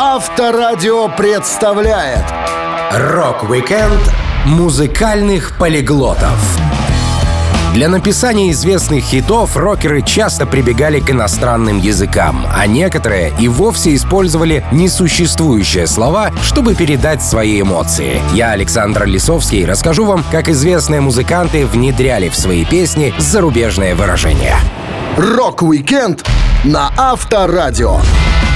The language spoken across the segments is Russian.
Авторадио представляет Рок-викенд музыкальных полиглотов. Для написания известных хитов рокеры часто прибегали к иностранным языкам, а некоторые и вовсе использовали несуществующие слова, чтобы передать свои эмоции. Я, Александр Лисовский, расскажу вам, как известные музыканты внедряли в свои песни зарубежные выражения. Рок-викенд на Авторадио.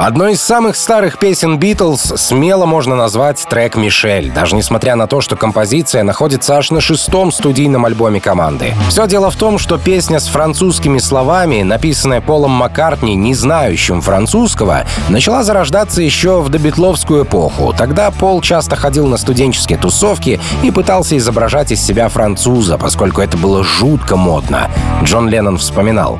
Одной из самых старых песен Битлз смело можно назвать трек «Мишель», даже несмотря на то, что композиция находится аж на шестом студийном альбоме команды. Все дело в том, что песня с французскими словами, написанная Полом Маккартни, не знающим французского, начала зарождаться еще в добитловскую эпоху. Тогда Пол часто ходил на студенческие тусовки и пытался изображать из себя француза, поскольку это было жутко модно. Джон Леннон вспоминал.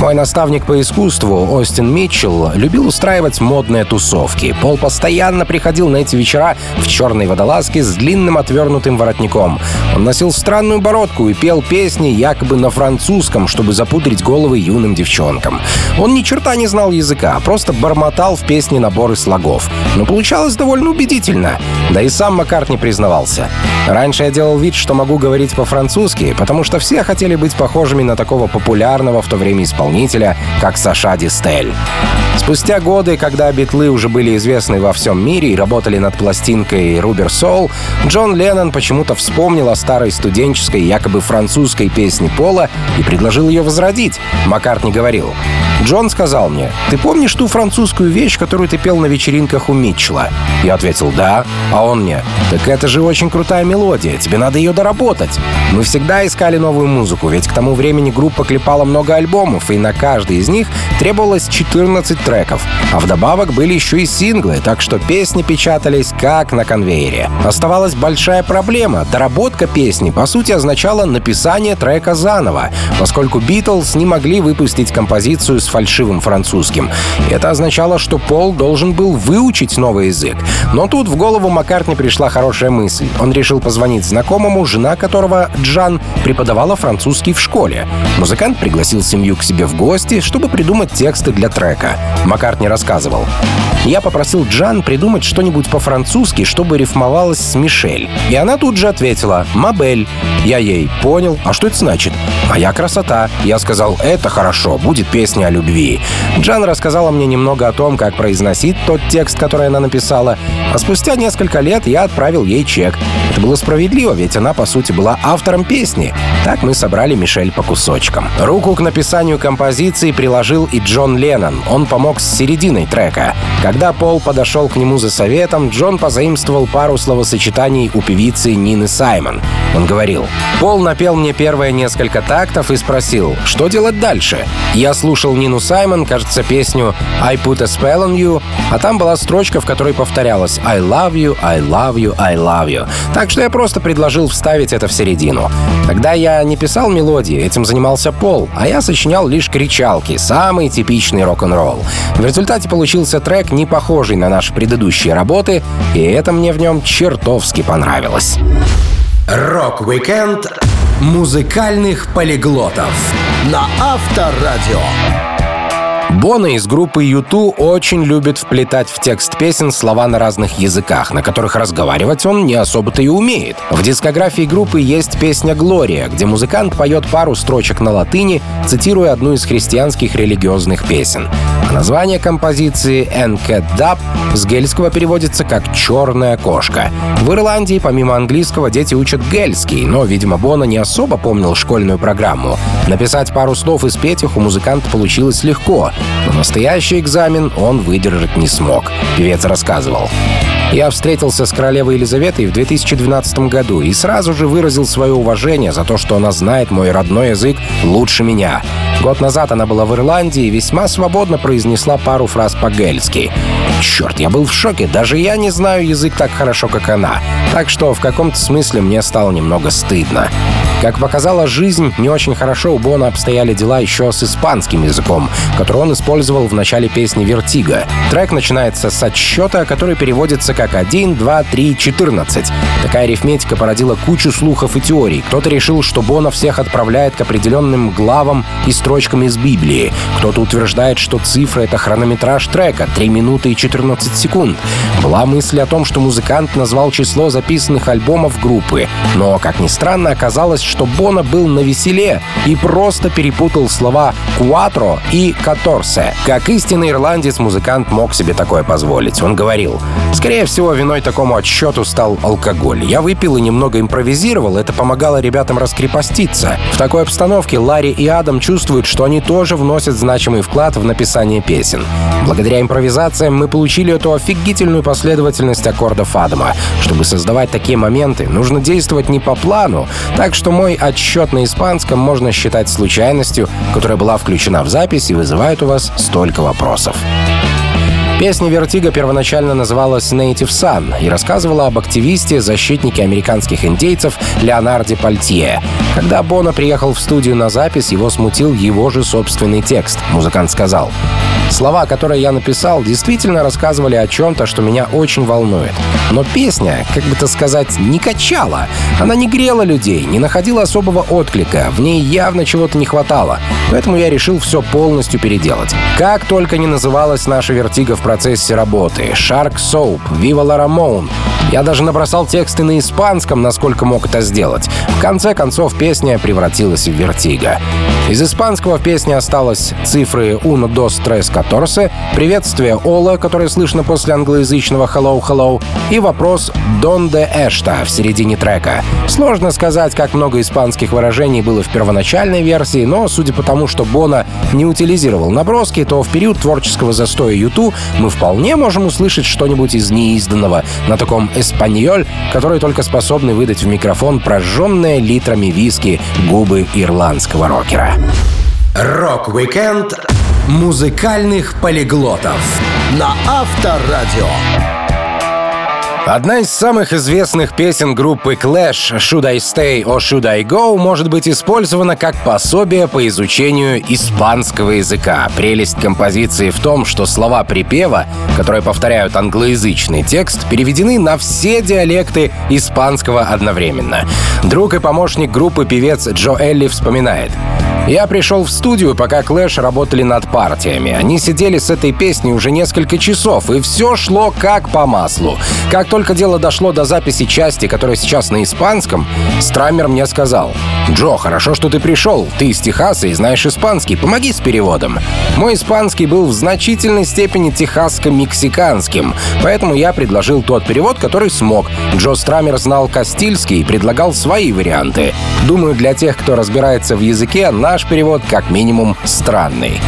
Мой наставник по искусству, Остин Митчелл, любил устраивать модные тусовки. Пол постоянно приходил на эти вечера в черной водолазке с длинным отвернутым воротником. Он носил странную бородку и пел песни якобы на французском, чтобы запудрить головы юным девчонкам. Он ни черта не знал языка, а просто бормотал в песне наборы слогов. Но получалось довольно убедительно. Да и сам Маккарт не признавался. Раньше я делал вид, что могу говорить по-французски, потому что все хотели быть похожими на такого популярного в то время исполнителя, как Саша Дистель. Спустя годы, когда битлы уже были известны во всем мире и работали над пластинкой «Rubber Soul», Джон Леннон почему-то вспомнил о старой студенческой, якобы французской песне Пола и предложил ее возродить. Маккартни говорил, Джон сказал мне, «Ты помнишь ту французскую вещь, которую ты пел на вечеринках у Митчелла?» Я ответил, «Да». А он мне, «Так это же очень крутая мелодия, тебе надо ее доработать». Мы всегда искали новую музыку, ведь к тому времени группа клепала много альбомов, и на каждый из них требовалось 14 треков. А вдобавок были еще и синглы, так что песни печатались как на конвейере. Оставалась большая проблема. Доработка песни, по сути, означала написание трека заново, поскольку Битлз не могли выпустить композицию с фальшивым французским. Это означало, что Пол должен был выучить новый язык. Но тут в голову Маккартни пришла хорошая мысль. Он решил позвонить знакомому, жена которого, Джан, преподавала французский в школе. Музыкант пригласил семью к себе в гости, чтобы придумать тексты для трека. Маккартни рассказывал. Я попросил Джан придумать что-нибудь по-французски, чтобы рифмовалось с Мишель. И она тут же ответила «Мабель». Я ей «Понял. А что это значит?» «Моя красота». Я сказал «Это хорошо. Будет песня о любви». Джан рассказала мне немного о том, как произносить тот текст, который она написала. А спустя несколько лет я отправил ей чек. Это было справедливо, ведь она, по сути, была автором песни. Так мы собрали Мишель по кусочкам. Руку к написанию композиции приложил и Джон Леннон. Он помог с серединой трека. Когда Пол подошел к нему за советом, Джон позаимствовал пару словосочетаний у певицы Нины Саймон. Он говорил, «Пол напел мне первые несколько тактов и спросил, что делать дальше?» Я слушал Нину Саймон, кажется, песню «I put a spell on you», а там была строчка, в которой повторялось «I love you, I love you, I love you». Так что я просто предложил вставить это в середину. Тогда я не писал мелодии, этим занимался Пол, а я сочинял лишь кричалки, самый типичный рок-н-ролл. В результате получился трек, не похожий на наши предыдущие работы, и это мне в нем чертовски понравилось. Рок-викенд музыкальных полиглотов на Авторадио. Боно из группы YouTube очень любит вплетать в текст песен слова на разных языках, на которых разговаривать он не особо-то и умеет. В дискографии группы есть песня «Глория», где музыкант поет пару строчек на латыни, цитируя одну из христианских религиозных песен. А название композиции «Encat Dub» с гельского переводится как «черная кошка». В Ирландии помимо английского дети учат гельский, но, видимо, Бона не особо помнил школьную программу. Написать пару слов и спеть их у музыканта получилось легко, но настоящий экзамен он выдержать не смог, певец рассказывал. Я встретился с королевой Елизаветой в 2012 году и сразу же выразил свое уважение за то, что она знает мой родной язык лучше меня. Год назад она была в Ирландии и весьма свободно произнесла пару фраз по-гельски. Черт, я был в шоке, даже я не знаю язык так хорошо, как она. Так что в каком-то смысле мне стало немного стыдно. Как показала жизнь, не очень хорошо у Боно обстояли дела еще с испанским языком, который он использовал в начале песни «Vertigo». Трек начинается с отсчета, который переводится как 1, 2, 3, 14. Такая арифметика породила кучу слухов и теорий. Кто-то решил, что Боно всех отправляет к определенным главам и строчкам строчкам из Библии. Кто-то утверждает, что цифра — это хронометраж трека — 3 минуты и 14 секунд. Была мысль о том, что музыкант назвал число записанных альбомов группы. Но, как ни странно, оказалось, что Бона был на веселе и просто перепутал слова «quattro» и «catorce». Как истинный ирландец, музыкант мог себе такое позволить. Он говорил, «Скорее всего, виной такому отсчету стал алкоголь. Я выпил и немного импровизировал, это помогало ребятам раскрепоститься. В такой обстановке Ларри и Адам чувствуют, что они тоже вносят значимый вклад в написание песен. Благодаря импровизациям мы получили эту офигительную последовательность аккордов Адама. Чтобы создавать такие моменты, нужно действовать не по плану, так что мой отсчет на испанском можно считать случайностью, которая была включена в запись и вызывает у вас столько вопросов. Песня «Vertigo» первоначально называлась «Native Son» и рассказывала об активисте, защитнике американских индейцев Леонарде Пальтье. Когда Боно приехал в студию на запись, его смутил его же собственный текст. Музыкант сказал, Слова, которые я написал, действительно рассказывали о чем-то, что меня очень волнует. Но песня, как бы то сказать, не качала. Она не грела людей, не находила особого отклика, в ней явно чего-то не хватало. Поэтому я решил все полностью переделать. Как только не называлась наша вертига в процессе работы. Shark Soap, Viva La Ramon. Я даже набросал тексты на испанском, насколько мог это сделать. В конце концов, песня превратилась в вертига. Из испанского в песне осталось цифры 1, 2, 3, торсе, приветствие Ола, которое слышно после англоязычного «Hello, hello», и вопрос «Дон де Эшта» в середине трека. Сложно сказать, как много испанских выражений было в первоначальной версии, но судя по тому, что Бона не утилизировал наброски, то в период творческого застоя Юту мы вполне можем услышать что-нибудь из неизданного на таком «эспаньоль», который только способны выдать в микрофон прожженные литрами виски губы ирландского рокера. Рок-викенд музыкальных полиглотов на Авторадио. Одна из самых известных песен группы Clash «Should I Stay or Should I Go» может быть использована как пособие по изучению испанского языка. Прелесть композиции в том, что слова припева, которые повторяют англоязычный текст, переведены на все диалекты испанского одновременно. Друг и помощник группы певец Джо Элли вспоминает. Я пришел в студию, пока Клэш работали над партиями. Они сидели с этой песней уже несколько часов, и все шло как по маслу. Как только дело дошло до записи части, которая сейчас на испанском, Страмер мне сказал, «Джо, хорошо, что ты пришел. Ты из Техаса и знаешь испанский. Помоги с переводом». Мой испанский был в значительной степени техасско-мексиканским, поэтому я предложил тот перевод, который смог. Джо Страмер знал Кастильский и предлагал свои варианты. Думаю, для тех, кто разбирается в языке, наш перевод как минимум странный.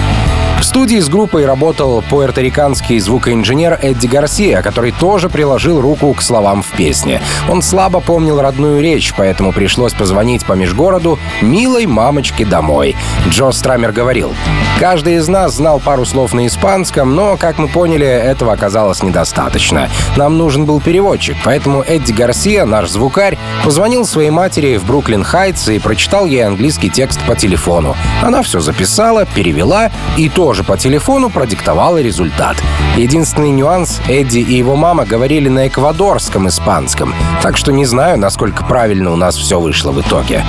В студии с группой работал пуэрториканский звукоинженер Эдди Гарсия, который тоже приложил руку к словам в песне. Он слабо помнил родную речь, поэтому пришлось позвонить по межгороду «Милой мамочке домой». Джо Страмер говорил, «Каждый из нас знал пару слов на испанском, но, как мы поняли, этого оказалось недостаточно. Нам нужен был переводчик, поэтому Эдди Гарсия, наш звукарь, позвонил своей матери в Бруклин-Хайтс и прочитал ей английский текст по телефону. Она все записала, перевела и то тоже по телефону продиктовала результат. Единственный нюанс — Эдди и его мама говорили на эквадорском испанском, так что не знаю, насколько правильно у нас все вышло в итоге.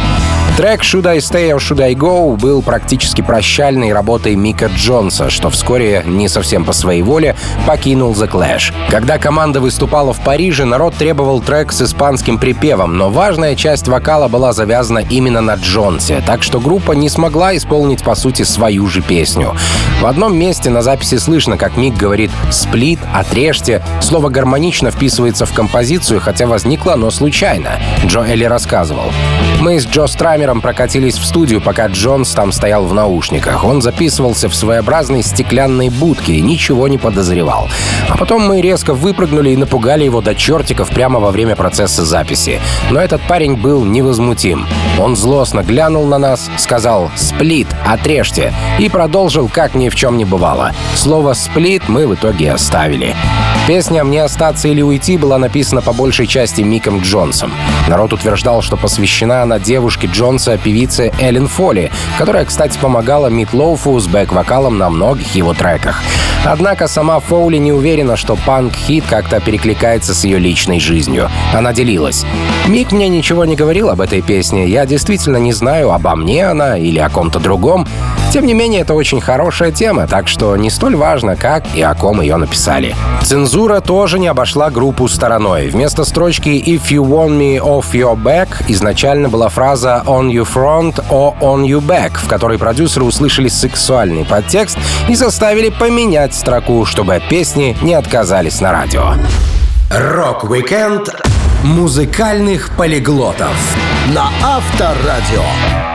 Трек «Should I Stay or Should I Go» был практически прощальной работой Мика Джонса, что вскоре, не совсем по своей воле, покинул The Clash. Когда команда выступала в Париже, народ требовал трек с испанским припевом, но важная часть вокала была завязана именно на Джонсе, так что группа не смогла исполнить, по сути, свою же песню. В одном месте на записи слышно, как Мик говорит «сплит», «отрежьте». Слово гармонично вписывается в композицию, хотя возникло оно случайно. Джо Элли рассказывал. Мы с Джо Страмером прокатились в студию, пока Джонс там стоял в наушниках. Он записывался в своеобразной стеклянной будке и ничего не подозревал. А потом мы резко выпрыгнули и напугали его до чертиков прямо во время процесса записи. Но этот парень был невозмутим. Он злостно глянул на нас, сказал «сплит, отрежьте» и продолжил как ни в чем не бывало. Слово «сплит» мы в итоге оставили. Песня «Мне остаться или уйти» была написана по большей части Миком Джонсом. Народ утверждал, что посвящена она девушке Джонса, певице Эллен Фолли, которая, кстати, помогала Мит Лоуфу с бэк-вокалом на многих его треках. Однако сама Фоули не уверена, что панк-хит как-то перекликается с ее личной жизнью. Она делилась. Мик мне ничего не говорил об этой песне, я Действительно не знаю, обо мне она или о ком-то другом. Тем не менее, это очень хорошая тема, так что не столь важно, как и о ком ее написали. Цензура тоже не обошла группу стороной. Вместо строчки «If you want me off your back» изначально была фраза «on your front» or «on your back», в которой продюсеры услышали сексуальный подтекст и заставили поменять строку, чтобы песне не отказали на радио. Рок-викенд музыкальных полиглотов На Авторадио.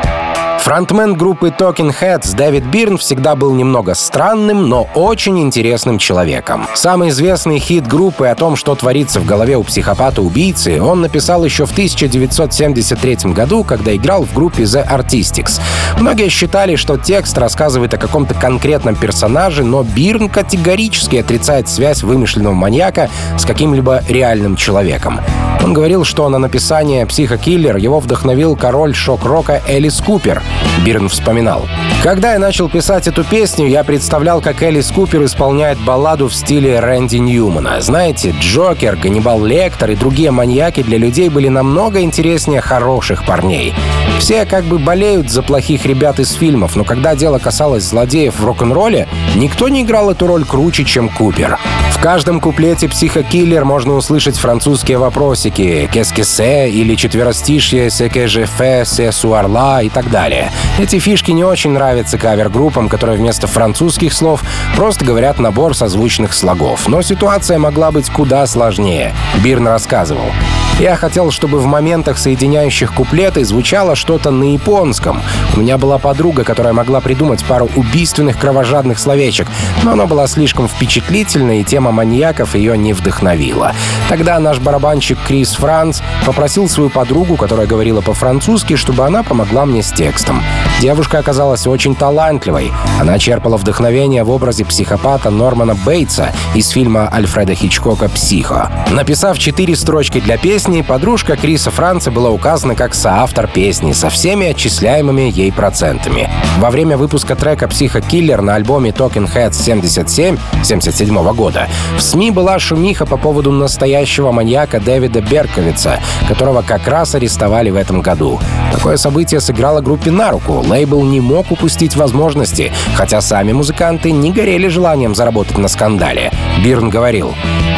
Фронтмен группы Talking Heads Дэвид Бирн всегда был немного странным, но очень интересным человеком. Самый известный хит группы о том, что творится в голове у психопата-убийцы, он написал еще в 1973 году, когда играл в группе The Artistics. Многие считали, что текст рассказывает о каком-то конкретном персонаже, но Бирн категорически отрицает связь вымышленного маньяка с каким-либо реальным человеком. Он говорил, что на написание «Психокиллер» его вдохновил король шок-рока Элис Купер. Бирн вспоминал. «Когда я начал писать эту песню, я представлял, как Элис Купер исполняет балладу в стиле Рэнди Ньюмана. Знаете, Джокер, Ганнибал Лектор и другие маньяки для людей были намного интереснее хороших парней. Все как бы болеют за плохих ребят из фильмов, но когда дело касалось злодеев в рок-н-ролле, никто не играл эту роль круче, чем Купер. В каждом куплете «Психокиллер» можно услышать французские вопросики «Qu'est-ce или четверостишье «C'est que je fais, c'est suarla» и так далее. Эти фишки не очень нравятся кавер-группам, которые вместо французских слов просто говорят набор созвучных слогов. Но ситуация могла быть куда сложнее. Бирн рассказывал. Я хотел, чтобы в моментах, соединяющих куплеты, звучало что-то на японском. У меня была подруга, которая могла придумать пару убийственных кровожадных словечек, но она была слишком впечатлительной, и тема маньяков ее не вдохновила. Тогда наш барабанщик Крис Франц попросил свою подругу, которая говорила по-французски, чтобы она помогла мне с текстом. Девушка оказалась очень талантливой. Она черпала вдохновение в образе психопата Нормана Бейтса из фильма Альфреда Хичкока «Психо». Написав четыре строчки для песни, подружка Криса Франца была указана как соавтор песни со всеми отчисляемыми ей процентами. Во время выпуска трека «Психокиллер» на альбоме Talking Heads 77 77 года в СМИ была шумиха по поводу настоящего маньяка Дэвида Берковица, которого как раз арестовали в этом году. Такое событие сыграло группе на руку. Лейбл не мог упустить возможности, хотя сами музыканты не горели желанием заработать на скандале. Бирн говорил,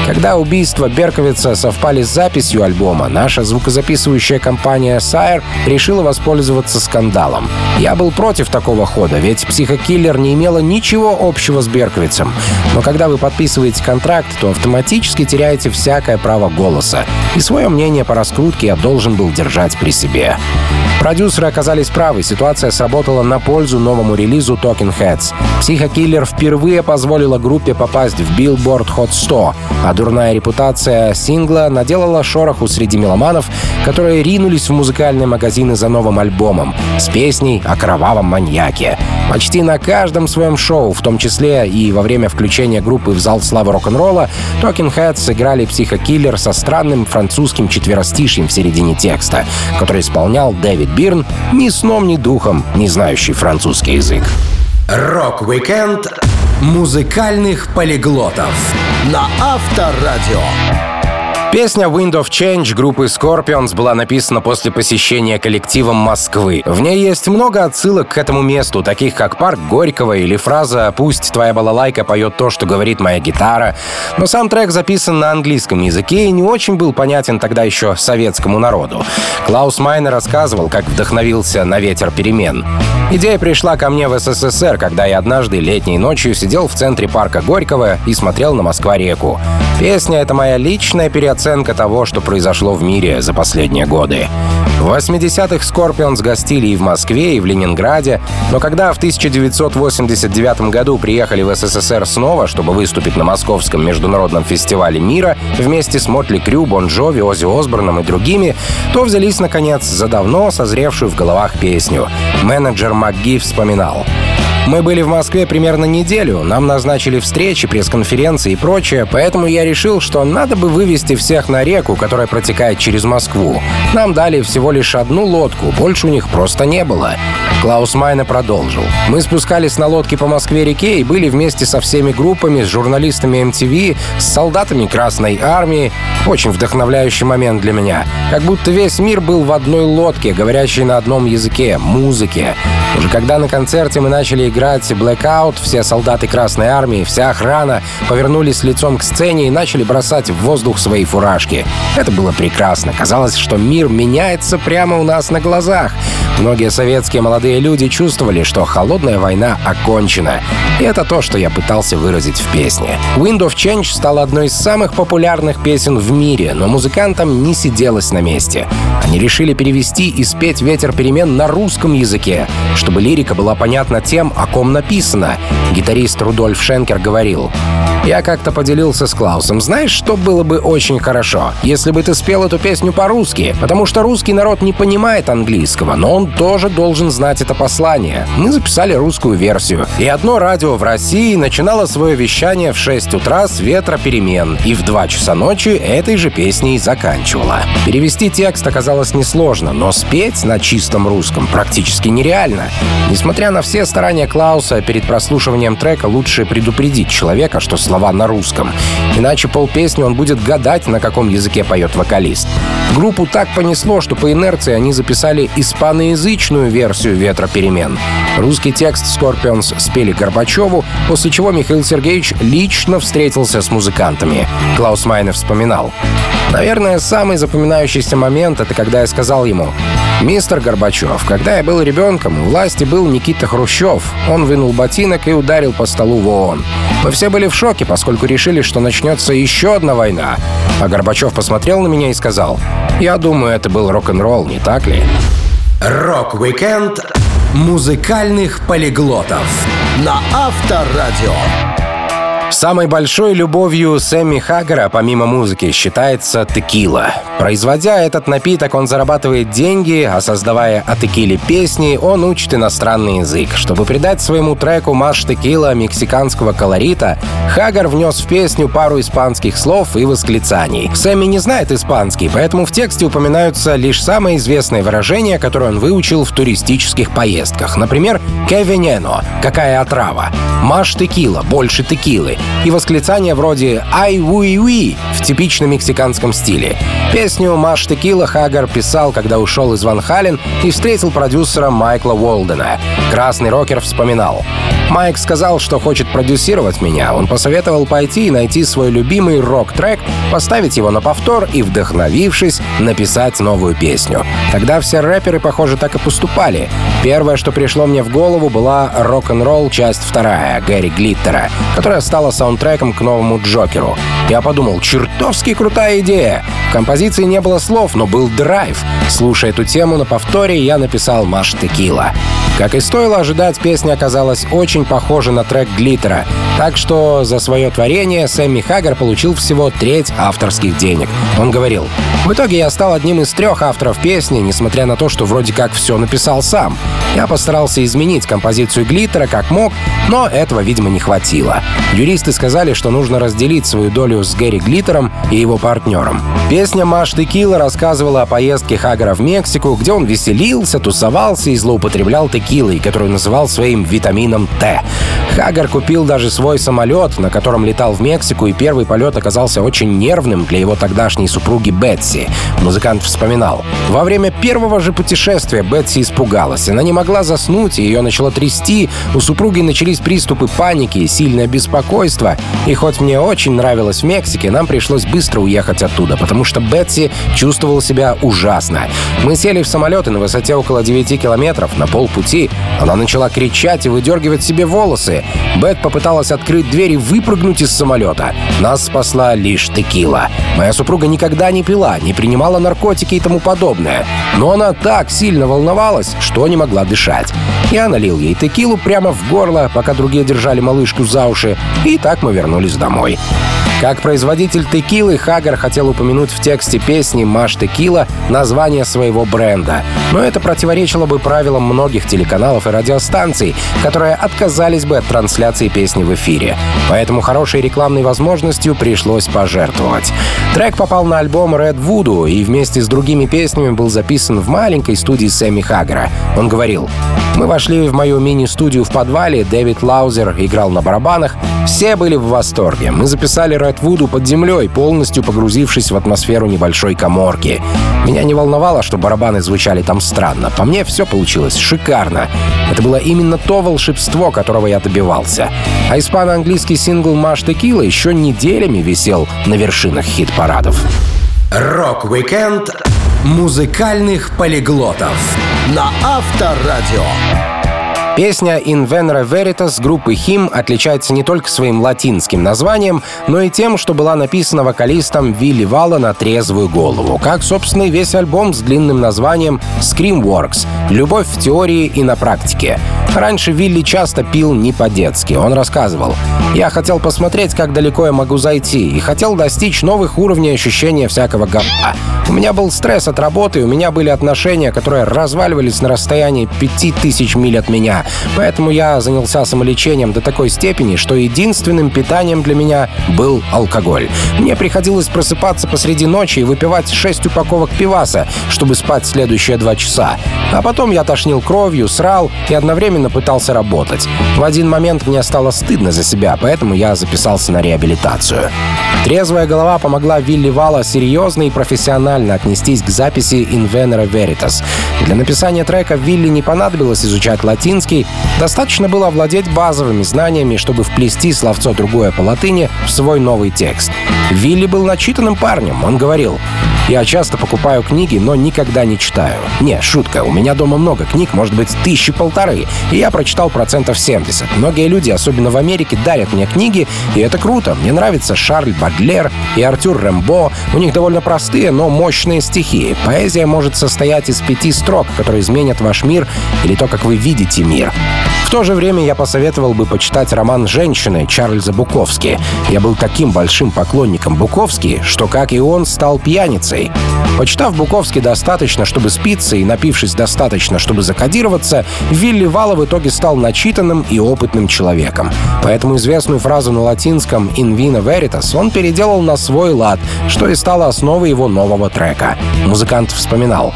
когда убийства Берковица совпали с записью альбома, наша звукозаписывающая компания Sire решила воспользоваться скандалом. Я был против такого хода, ведь психокиллер не имела ничего общего с Берковицем. Но когда вы подписываете контракт, то автоматически теряете всякое право голоса. И свое мнение по раскрутке я должен был держать при себе. Продюсеры оказались правы, ситуация сработала на пользу новому релизу Talking Heads. Психокиллер впервые позволила группе попасть в Billboard Hot 100, а дурная репутация сингла наделала шороху среди меломанов, которые ринулись в музыкальные магазины за новым альбомом с песней о кровавом маньяке. Почти на каждом своем шоу, в том числе и во время включения группы в зал славы рок-н-ролла, Talking Heads сыграли Psycho Killer со странным французским четверостишьем в середине текста, который исполнял Дэвид Бирн, ни сном, ни духом не знающий французский язык. Рок-викенд музыкальных полиглотов На Авторадио. Песня «Wind of Change» группы Scorpions была написана после посещения коллективом Москвы. В ней есть много отсылок к этому месту, таких как парк Горького или фраза «Пусть твоя балалайка поет то, что говорит моя гитара». Но сам трек записан на английском языке и не очень был понятен тогда еще советскому народу. Клаус Майнер рассказывал, как вдохновился на ветер перемен. Идея пришла ко мне в СССР, когда я однажды летней ночью сидел в центре парка Горького и смотрел на Москва-реку. Песня — это моя личная переоценка того, что произошло в мире за последние годы. В 80-х Scorpions гостили и в Москве, и в Ленинграде, но когда в 1989 году приехали в СССР снова, чтобы выступить на Московском международном фестивале мира вместе с Мотли Крю, Бон Джови, Оззи Осборном и другими, то взялись, наконец, за давно созревшую в головах песню. Менеджер МакГи вспоминал. Мы были в Москве примерно неделю, нам назначили встречи, пресс-конференции и прочее, поэтому я решил, что надо бы вывести всех на реку, которая протекает через Москву. Нам дали всего лишь одну лодку, больше у них просто не было. Клаус Майна продолжил. Мы спускались на лодке по Москве-реке и были вместе со всеми группами, с журналистами MTV, с солдатами Красной Армии. Очень вдохновляющий момент для меня. Как будто весь мир был в одной лодке, говорящей на одном языке — музыке. Уже когда на концерте мы начали играть Blackout, все солдаты Красной Армии, вся охрана повернулись лицом к сцене и начали бросать в воздух свои фуражки. Это было прекрасно. Казалось, что мир меняется прямо у нас на глазах. Многие советские молодые люди чувствовали, что холодная война окончена. И это то, что я пытался выразить в песне. Wind of Change стала одной из самых популярных песен в мире, но музыкантам не сиделось на месте. Они решили перевести и спеть «Ветер перемен» на русском языке, чтобы лирика была понятна тем, о ком написано. Гитарист Рудольф Шенкер говорил, «Я как-то поделился с Клаусом. Знаешь, что было бы очень хорошо? Если бы ты спел эту песню по-русски, потому что русский народ не понимает английского, но он тоже должен знать это послание. Мы записали русскую версию. И одно радио в России начинало свое вещание в 6 утра с ветра перемен, и в 2 часа ночи этой же песней заканчивало. Перевести текст оказалось несложно, но спеть на чистом русском практически нереально. Несмотря на все старания Клауса, перед прослушиванием трека лучше предупредить человека, что слова на русском. Иначе полпесни он будет гадать, на каком языке поет вокалист. Группу так понесло, что по инерции они записали испаноязычную версию «Ветра перемен». Русский текст Scorpions спели Горбачеву, после чего Михаил Сергеевич лично встретился с музыкантами. Клаус Майнер вспоминал. Наверное, самый запоминающийся момент — это когда я сказал ему «Мистер Горбачев, когда я был ребенком, у власти был Никита Хрущев. Он вынул ботинок и ударил по столу в ООН. Мы все были в шоке, поскольку решили, что начнется еще одна война. А Горбачев посмотрел на меня и сказал «Я думаю, это был рок-н-ролл, не так ли?» Рок-викенд музыкальных полиглотов На Авторадио. Самой большой любовью Сэмми Хагара, помимо музыки, считается текила. Производя этот напиток, он зарабатывает деньги, а создавая о текиле песни, он учит иностранный язык. Чтобы придать своему треку «Маш текила» мексиканского колорита, Хаггер внес в песню пару испанских слов и восклицаний. Сэмми не знает испанский, поэтому в тексте упоминаются лишь самые известные выражения, которые он выучил в туристических поездках. Например, «que veneno» — «какая отрава», «маш текила» — «больше текилы», и восклицания вроде «Ай уи уи» в типичном мексиканском стиле. Песню «Маш Текила» Хаггар писал, когда ушел из Ван Хален и встретил продюсера Майкла Уолдена. Красный рокер вспоминал. Майк сказал, что хочет продюсировать меня. Он посоветовал пойти и найти свой любимый рок-трек, поставить его на повтор и, вдохновившись, написать новую песню. Тогда все рэперы, похоже, так и поступали. Первое, что пришло мне в голову, была рок-н-ролл часть вторая Гэри Глиттера, которая стала саундтреком к новому Джокеру. Я подумал, чертовски крутая идея. В композиции не было слов, но был драйв. Слушая эту тему на повторе, я написал «Маш Текила». Как и стоило ожидать, песня оказалась очень похожа на трек Глиттера. Так что за свое творение Сэмми Хаггар получил всего треть авторских денег. Он говорил, «В итоге я стал одним из трех авторов песни, несмотря на то, что вроде как все написал сам. Я постарался изменить композицию Глиттера как мог, но этого, видимо, не хватило. Юристы сказали, что нужно разделить свою долю с Гэри Глиттером и его партнером. Песня «Маш Текила» рассказывала о поездке Хаггара в Мексику, где он веселился, тусовался и злоупотреблял текилой, которую называл своим витамином Т. Хаггар купил даже свой самолет, на котором летал в Мексику, и первый полет оказался очень нервным для его тогдашней супруги Бетси. Музыкант вспоминал. Во время первого же путешествия Бетси испугалась. Она не могла заснуть, ее начало трясти. У супруги начались приступы паники и сильное беспокойство. И хоть мне очень нравилось в Мексике, нам пришлось быстро уехать оттуда, потому что Бетси чувствовала себя ужасно. Мы сели в самолет, и на высоте около 9 километров, на полпути, она начала кричать и выдергивать себе волосы. Бет попыталась открыть дверь и выпрыгнуть из самолета. Нас спасла лишь текила. Моя супруга никогда не пила, не принимала наркотики и тому подобное. Но она так сильно волновалась, что не могла дышать. Я налил ей текилу прямо в горло, пока другие держали малышку за уши, и так мы вернулись домой. Как производитель текилы, Хагар хотел упомянуть в тексте песни «Маш Текила» название своего бренда. Но это противоречило бы правилам многих телеканалов и радиостанций, которые отказались бы от трансляции песни в эфире. Поэтому хорошей рекламной возможностью пришлось пожертвовать. Трек попал на альбом Red Voodoo и вместе с другими песнями был записан в маленькой студии Сэмми Хаггара. Он говорил, «Мы вошли в мою мини-студию в подвале, Дэвид Лаузер играл на барабанах, все были в восторге. Мы записали Red Voodoo под землей, полностью погрузившись в атмосферу небольшой коморки. Меня не волновало, что барабаны звучали там странно. По мне все получилось шикарно. Это было именно то волшебство, которого я добивался. А испано-английский сингл «Más Tequila» еще неделями висел на вершинах хит-парадов. Рок-викенд музыкальных полиглотов на Авторадио. Песня «In Venere Veritas» группы Him отличается не только своим латинским названием, но и тем, что была написана вокалистом Вилле Вало на трезвую голову, как, собственно, и весь альбом с длинным названием «Screamworks» — «Любовь в теории и на практике». Раньше Вилли часто пил не по-детски. Он рассказывал, «Я хотел посмотреть, как далеко я могу зайти, и хотел достичь новых уровней ощущения всякого говна. У меня был стресс от работы, у меня были отношения, которые разваливались на расстоянии пяти тысяч миль от меня. Поэтому я занялся самолечением до такой степени, что единственным питанием для меня был алкоголь. Мне приходилось просыпаться посреди ночи и выпивать шесть упаковок пиваса, чтобы спать следующие два часа. А потом я тошнил кровью, срал и одновременно пытался работать. В один момент мне стало стыдно за себя, поэтому я записался на реабилитацию. Трезвая голова помогла Вилли Вала серьезно и профессионально отнестись к записи «In Venera Veritas». Для написания трека Вилли не понадобилось изучать латинский, достаточно было овладеть базовыми знаниями, чтобы вплести словцо другое по латыни в свой новый текст. Вилли был начитанным парнем, он говорил, «Я часто покупаю книги, но никогда не читаю. Не, шутка, у меня дома много книг, может быть, тысячи полторы, и я прочитал процентов 70. Многие люди, особенно в Америке, дарят мне книги, и это круто. Мне нравится Шарль Бадлер и Артюр Рембо. У них довольно простые, но мощные стихи. Поэзия может состоять из пяти строк, которые изменят ваш мир или то, как вы видите мир. В то же время я посоветовал бы почитать роман «Женщины» Чарльза Буковски. Я был таким большим поклонником Буковски, что, как и он, стал пьяницей. Почитав Буковский достаточно, чтобы спиться, и напившись достаточно, чтобы закодироваться, Вилли Вала в итоге стал начитанным и опытным человеком. Поэтому известную фразу на латинском «in vino veritas» он переделал на свой лад, что и стало основой его нового трека. Музыкант вспоминал.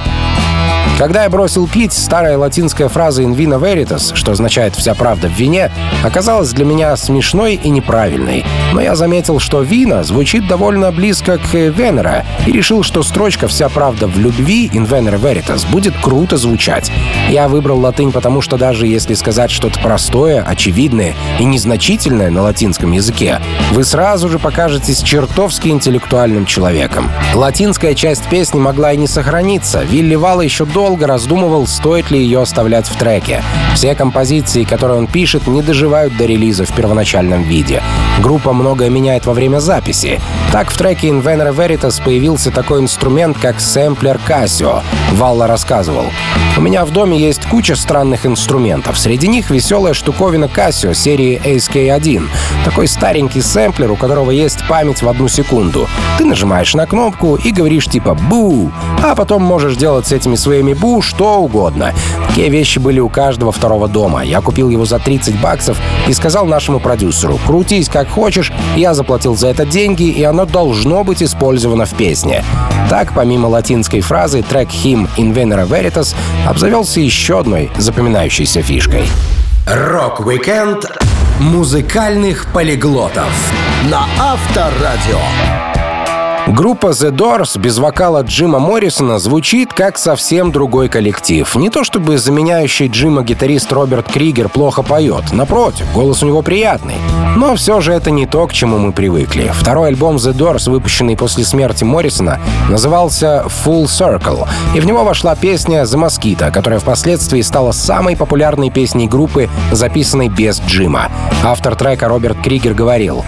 Когда я бросил пить, старая латинская фраза «in vino veritas», что означает «вся правда в вине», оказалась для меня смешной и неправильной. Но я заметил, что «вина» звучит довольно близко к «venera» и решил, что строчка «вся правда в любви» «in venera veritas» будет круто звучать. Я выбрал латынь, потому что даже если сказать что-то простое, очевидное и незначительное на латинском языке, вы сразу же покажетесь чертовски интеллектуальным человеком. Латинская часть песни могла и не сохраниться. Вилли Вала еще долго раздумывал, стоит ли ее оставлять в треке. Все композиции, которые он пишет, не доживают до релиза в первоначальном виде. Группа многое меняет во время записи. Так в треке In Venera Veritas появился такой инструмент, как сэмплер Casio. Валла рассказывал. «У меня в доме есть куча странных инструментов. Среди них веселая штуковина Casio серии ASK1. Такой старенький сэмплер, у которого есть память в одну секунду. Ты нажимаешь на кнопку и говоришь типа «бу», а потом можешь делать с этими своими бу что угодно. Такие вещи были у каждого второго дома. Я купил его за 30 баксов и сказал нашему продюсеру «крутись как хочешь, я заплатил за это деньги, и оно должно быть использовано в песне». Так, помимо латинской фразы, трек «HIM In Venere Veritas» обзавелся еще одной запоминающейся фишкой. Рок-викенд музыкальных полиглотов на Авторадио. Группа The Doors без вокала Джима Моррисона звучит как совсем другой коллектив. Не то чтобы заменяющий Джима гитарист Роберт Кригер плохо поет. Напротив, голос у него приятный. Но все же это не то, к чему мы привыкли. Второй альбом The Doors, выпущенный после смерти Моррисона, назывался Full Circle, и в него вошла песня The Mosquito, которая впоследствии стала самой популярной песней группы, записанной без Джима. Автор трека Роберт Кригер говорил,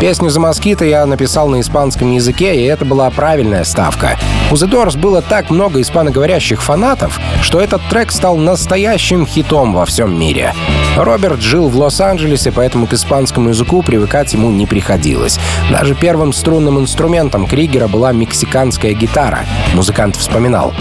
Песню «За москито» я написал на испанском языке, и это была правильная ставка. У The Doors было так много испаноговорящих фанатов, что этот трек стал настоящим хитом во всем мире. Роберт жил в Лос-Анджелесе, поэтому к испанскому языку привыкать ему не приходилось. Даже первым струнным инструментом Кригера была мексиканская гитара. Музыкант вспоминал.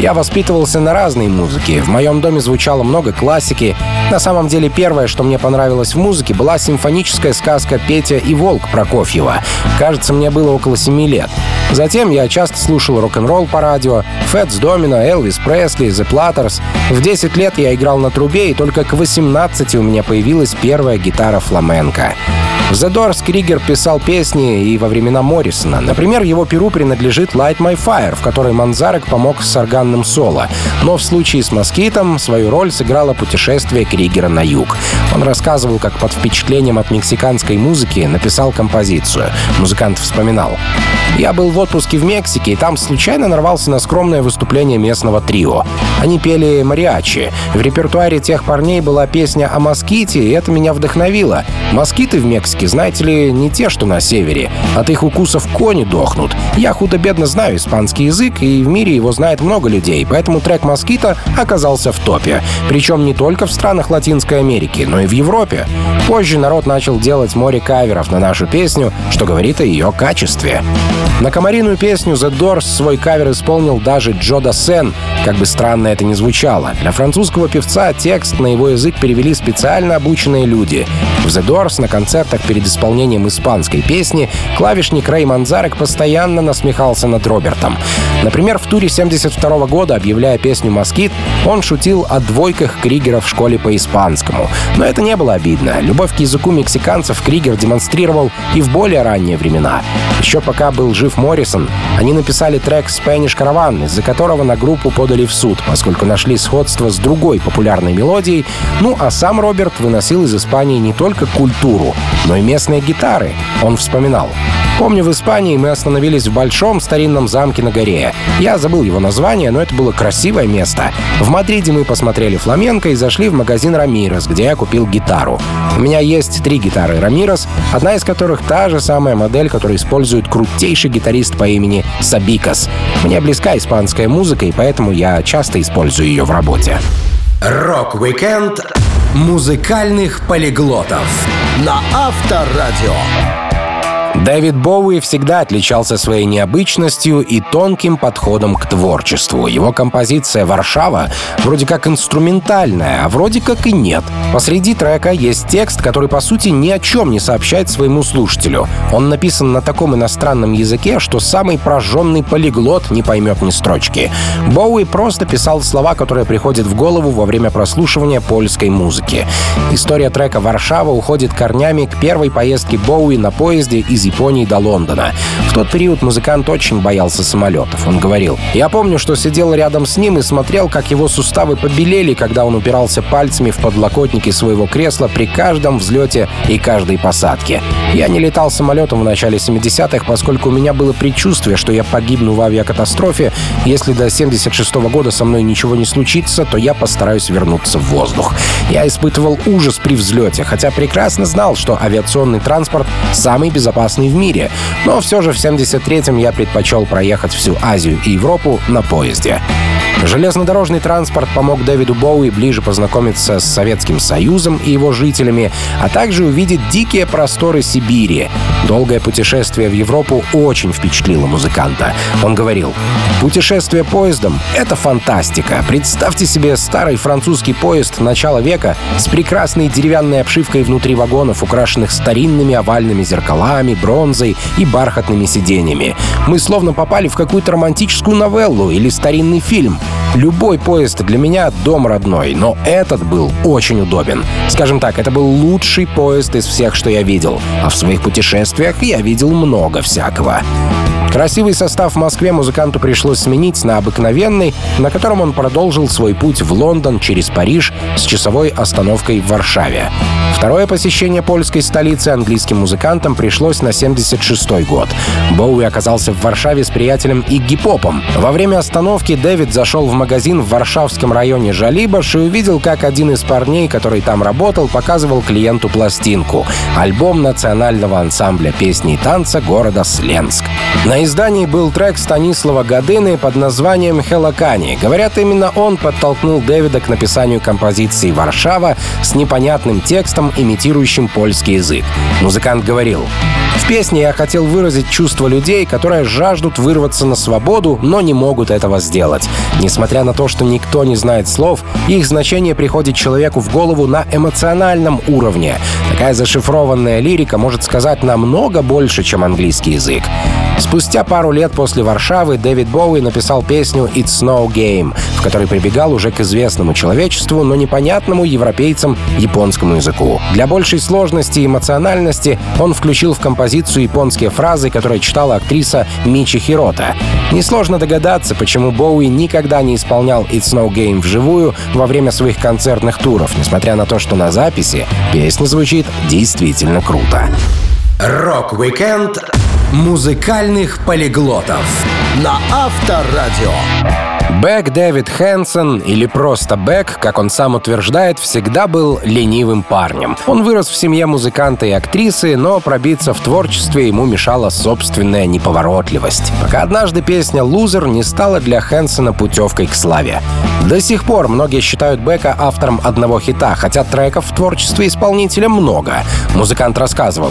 «Я воспитывался на разной музыке. В моем доме звучало много классики. На самом деле первое, что мне понравилось в музыке, была симфоническая сказка «Петя и волк» Прокофьева. Кажется, мне было около семи лет. Затем я часто слушал рок-н-ролл по радио, Фэтс Домино, Элвис Пресли, The Platters. В 10 лет я играл на трубе, и только к 18 у меня появилась первая гитара фламенко. В The Doors Кригер писал песни и во времена Моррисона. Например, его перу принадлежит Light My Fire, в которой Манзарек помог с органным соло. Но в случае с «Москитом» свою роль сыграло путешествие Кригера на юг. Он рассказывал, как под впечатлением от мексиканской музыки написал композицию. Музыкант вспоминал. «Я был в отпуске в Мексике, и там случайно нарвался на скромное выступление местного трио. Они пели мариачи. В репертуаре тех парней была песня о моските, и это меня вдохновило. Москиты в Мексике, знаете ли, не те, что на севере. От их укусов кони дохнут. Я худо-бедно знаю испанский язык, и в мире его знает много людей, поэтому трек «Москита» оказался в топе. Причем не только в странах Латинской Америки, но и в Европе. Позже народ начал делать море каверов на нашу песню, что говорит о ее качестве. На комариную песню The Doors свой кавер исполнил даже Джо Дассен, как бы странно это ни звучало. Для французского певца текст на его язык перевели специально обученные люди. В The Doors на концертах перед исполнением испанской песни клавишник Рэй Манзарек постоянно насмехался над Робертом. Например, в туре 72 года, объявляя песню «Москит», он шутил о двойках Кригера в школе по испанскому. Но это не было обидно. Любовь к языку мексиканцев Кригер демонстрировал и в более ранние времена. Еще пока был жив Моррисон, они написали трек «Spanish Caravan», из-за которого на группу подали в суд, поскольку нашли сходство с другой популярной мелодией, ну а сам Роберт выносил из Испании не только культуру, но и местные гитары. Он вспоминал. Помню, в Испании мы остановились в большом старинном замке на горе. Я забыл его название, но это было красивое место. В Мадриде мы посмотрели фламенко и зашли в магазин Рамирес, где я купил гитару. У меня есть три гитары Рамирес, одна из которых та же самая модель, которую использует крутейший гитарист по имени Сабикас. Мне близка испанская музыка, и поэтому я часто использую ее в работе. Рок-викенд музыкальных полиглотов На Авторадио. Дэвид Боуи всегда отличался своей необычностью и тонким подходом к творчеству. Его композиция «Варшава» вроде как инструментальная, а вроде как и нет. Посреди трека есть текст, который по сути ни о чем не сообщает своему слушателю. Он написан на таком иностранном языке, что самый прожженный полиглот не поймет ни строчки. Боуи просто писал слова, которые приходят в голову во время прослушивания польской музыки. История трека «Варшава» уходит корнями к первой поездке Боуи на поезде из Японии до Лондона. Тот период музыкант очень боялся самолетов. Он говорил, «Я помню, что сидел рядом с ним и смотрел, как его суставы побелели, когда он упирался пальцами в подлокотники своего кресла при каждом взлете и каждой посадке. Я не летал самолетом в начале 70-х, поскольку у меня было предчувствие, что я погибну в авиакатастрофе. Если до 76 -го года со мной ничего не случится, то я постараюсь вернуться в воздух. Я испытывал ужас при взлете, хотя прекрасно знал, что авиационный транспорт самый безопасный в мире. Но все же в 73-м я предпочел проехать всю Азию и Европу на поезде. Железнодорожный транспорт помог Дэвиду Боуи ближе познакомиться с Советским Союзом и его жителями, а также увидеть дикие просторы Сибири. Долгое путешествие в Европу очень впечатлило музыканта. Он говорил, «Путешествие поездом — это фантастика. Представьте себе старый французский поезд начала века с прекрасной деревянной обшивкой внутри вагонов, украшенных старинными овальными зеркалами, бронзой и бархатными сиденьями. Мы словно попали в какую-то романтическую новеллу или старинный фильм. Любой поезд для меня дом родной, но этот был очень удобен. Скажем так, это был лучший поезд из всех, что я видел. А в своих путешествиях я видел много всякого. Красивый состав в Москве музыканту пришлось сменить на обыкновенный, на котором он продолжил свой путь в Лондон через Париж с часовой остановкой в Варшаве. Второе посещение польской столицы английским музыкантам пришлось на 76 год. Боуи оказался в Варшаве с приятелем Игги Попом. Во время остановки Дэвид зашел в магазин в варшавском районе Жалибаш и увидел, как один из парней, который там работал, показывал клиенту пластинку — альбом национального ансамбля песни и танца города Сленск. На издании был трек Станислава Гадыны под названием «Хелакани». Говорят, именно он подтолкнул Дэвида к написанию композиции «Варшава» с непонятным текстом, имитирующим польский язык. Музыкант говорил, в песне я хотел выразить чувства людей, которые жаждут вырваться на свободу, но не могут этого сделать. Несмотря на то, что никто не знает слов, их значение приходит человеку в голову на эмоциональном уровне. Такая зашифрованная лирика может сказать намного больше, чем английский язык. Спустя пару лет после Варшавы Дэвид Боуи написал песню «It's No Game», в которой прибегал уже к известному человечеству, но непонятному европейцам японскому языку. Для большей сложности и эмоциональности он включил в композицию японские фразы, которые читала актриса Мичи Хирота. Несложно догадаться, почему Боуи никогда не исполнял «It's No Game» вживую во время своих концертных туров, несмотря на то, что на записи песня звучит действительно круто. Рок-викенд музыкальных полиглотов на Авторадио. Бек Дэвид Хэнсон, или просто Бек, как он сам утверждает, всегда был ленивым парнем. Он вырос в семье музыканта и актрисы, но пробиться в творчестве ему мешала собственная неповоротливость. Пока однажды песня «Loser» не стала для Хэнсона путевкой к славе. До сих пор многие считают Бека автором одного хита, хотя треков в творчестве исполнителя много. Музыкант рассказывал.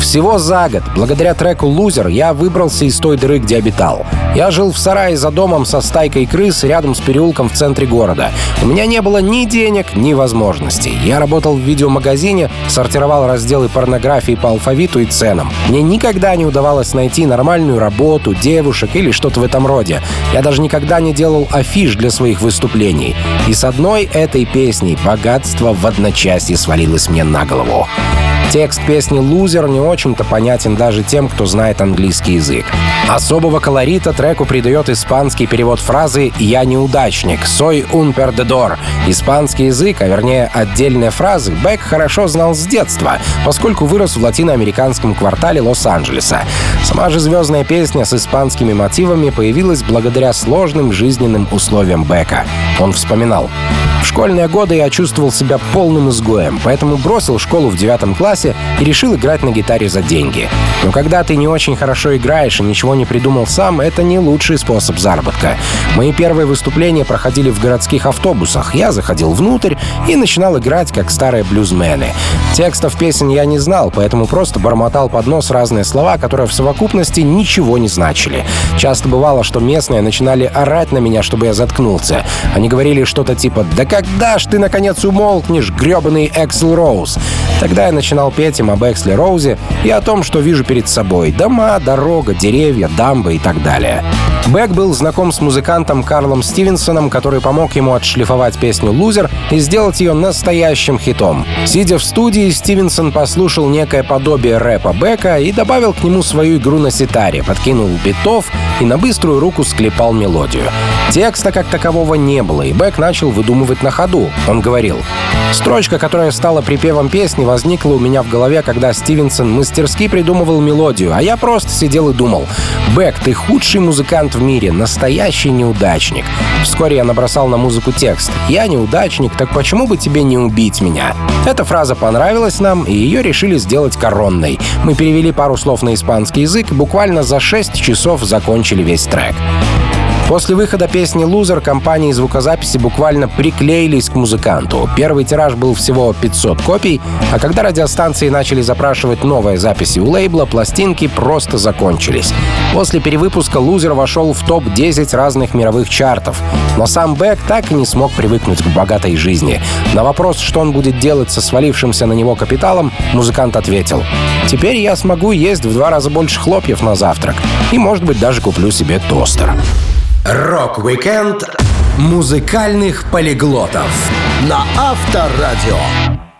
Всего за год, благодаря треку «Лузер», я выбрался из той дыры, где обитал. Я жил в сарае за домом со стайкой крыс рядом с переулком в центре города. У меня не было ни денег, ни возможностей. Я работал в видеомагазине, сортировал разделы порнографии по алфавиту и ценам. Мне никогда не удавалось найти нормальную работу, девушек или что-то в этом роде. Я даже никогда не делал афиш для своих выступлений. И с одной этой песней богатство в одночасье свалилось мне на голову. Текст песни «Лузер» не очень-то понятен даже тем, кто знает английский язык. Особого колорита треку придает испанский перевод фразы «Я неудачник», «Soy un perdedor». Испанский язык, а вернее отдельные фразы, Бек хорошо знал с детства, поскольку вырос в латиноамериканском квартале Лос-Анджелеса. Сама же звездная песня с испанскими мотивами появилась благодаря сложным жизненным условиям Бека. Он вспоминал. В школьные годы я чувствовал себя полным изгоем, поэтому бросил школу в девятом классе и решил играть на гитаре за деньги. Но когда ты не очень хорошо играешь и ничего не придумал сам, это не лучший способ заработка. Мои первые выступления проходили в городских автобусах. Я заходил внутрь и начинал играть, как старые блюзмены. Текстов песен я не знал, поэтому просто бормотал под нос разные слова, которые в совокупности ничего не значили. Часто бывало, что местные начинали орать на меня, чтобы я заткнулся. Они говорили что-то типа «Да когда ж ты, наконец, умолкнешь, гребаный Эксел Роуз?» Тогда я начинал петь им об Эксле Роузе и о том, что вижу перед собой. Дома, дорога, деревья, дамбы и так далее. Бэк был знаком с музыкантом Карлом Стивенсоном, который помог ему отшлифовать песню «Лузер» и сделать ее настоящим хитом. Сидя в студии, Стивенсон послушал некое подобие рэпа Бека и добавил к нему свою игру на ситаре, подкинул битов и на быструю руку склепал мелодию. Текста как такового не было, и Бек начал выдумывать на ходу. Он говорил, «Строчка, которая стала припевом песни, возникла у меня в голове, когда Стивенсон мастерски придумывал мелодию, а я просто сидел и думал, Бек, ты худший музыкант в мире, настоящий неудачник. Вскоре я набросал на музыку текст. Я неудачник, так почему бы тебе не убить меня? Эта фраза понравилась нам, и ее решили сделать коронной. Мы перевели пару слов на испанский язык и буквально за 6 часов закончили весь трек. После выхода песни «Лузер» компании звукозаписи буквально приклеились к музыканту. Первый тираж был всего 500 копий, а когда радиостанции начали запрашивать новые записи у лейбла, пластинки просто закончились. После перевыпуска «Лузер» вошел в топ-10 разных мировых чартов. Но сам Бек так и не смог привыкнуть к богатой жизни. На вопрос, что он будет делать со свалившимся на него капиталом, музыкант ответил. «Теперь я смогу есть в два раза больше хлопьев на завтрак. И, может быть, даже куплю себе тостер». Рок-викенд музыкальных полиглотов на Авторадио.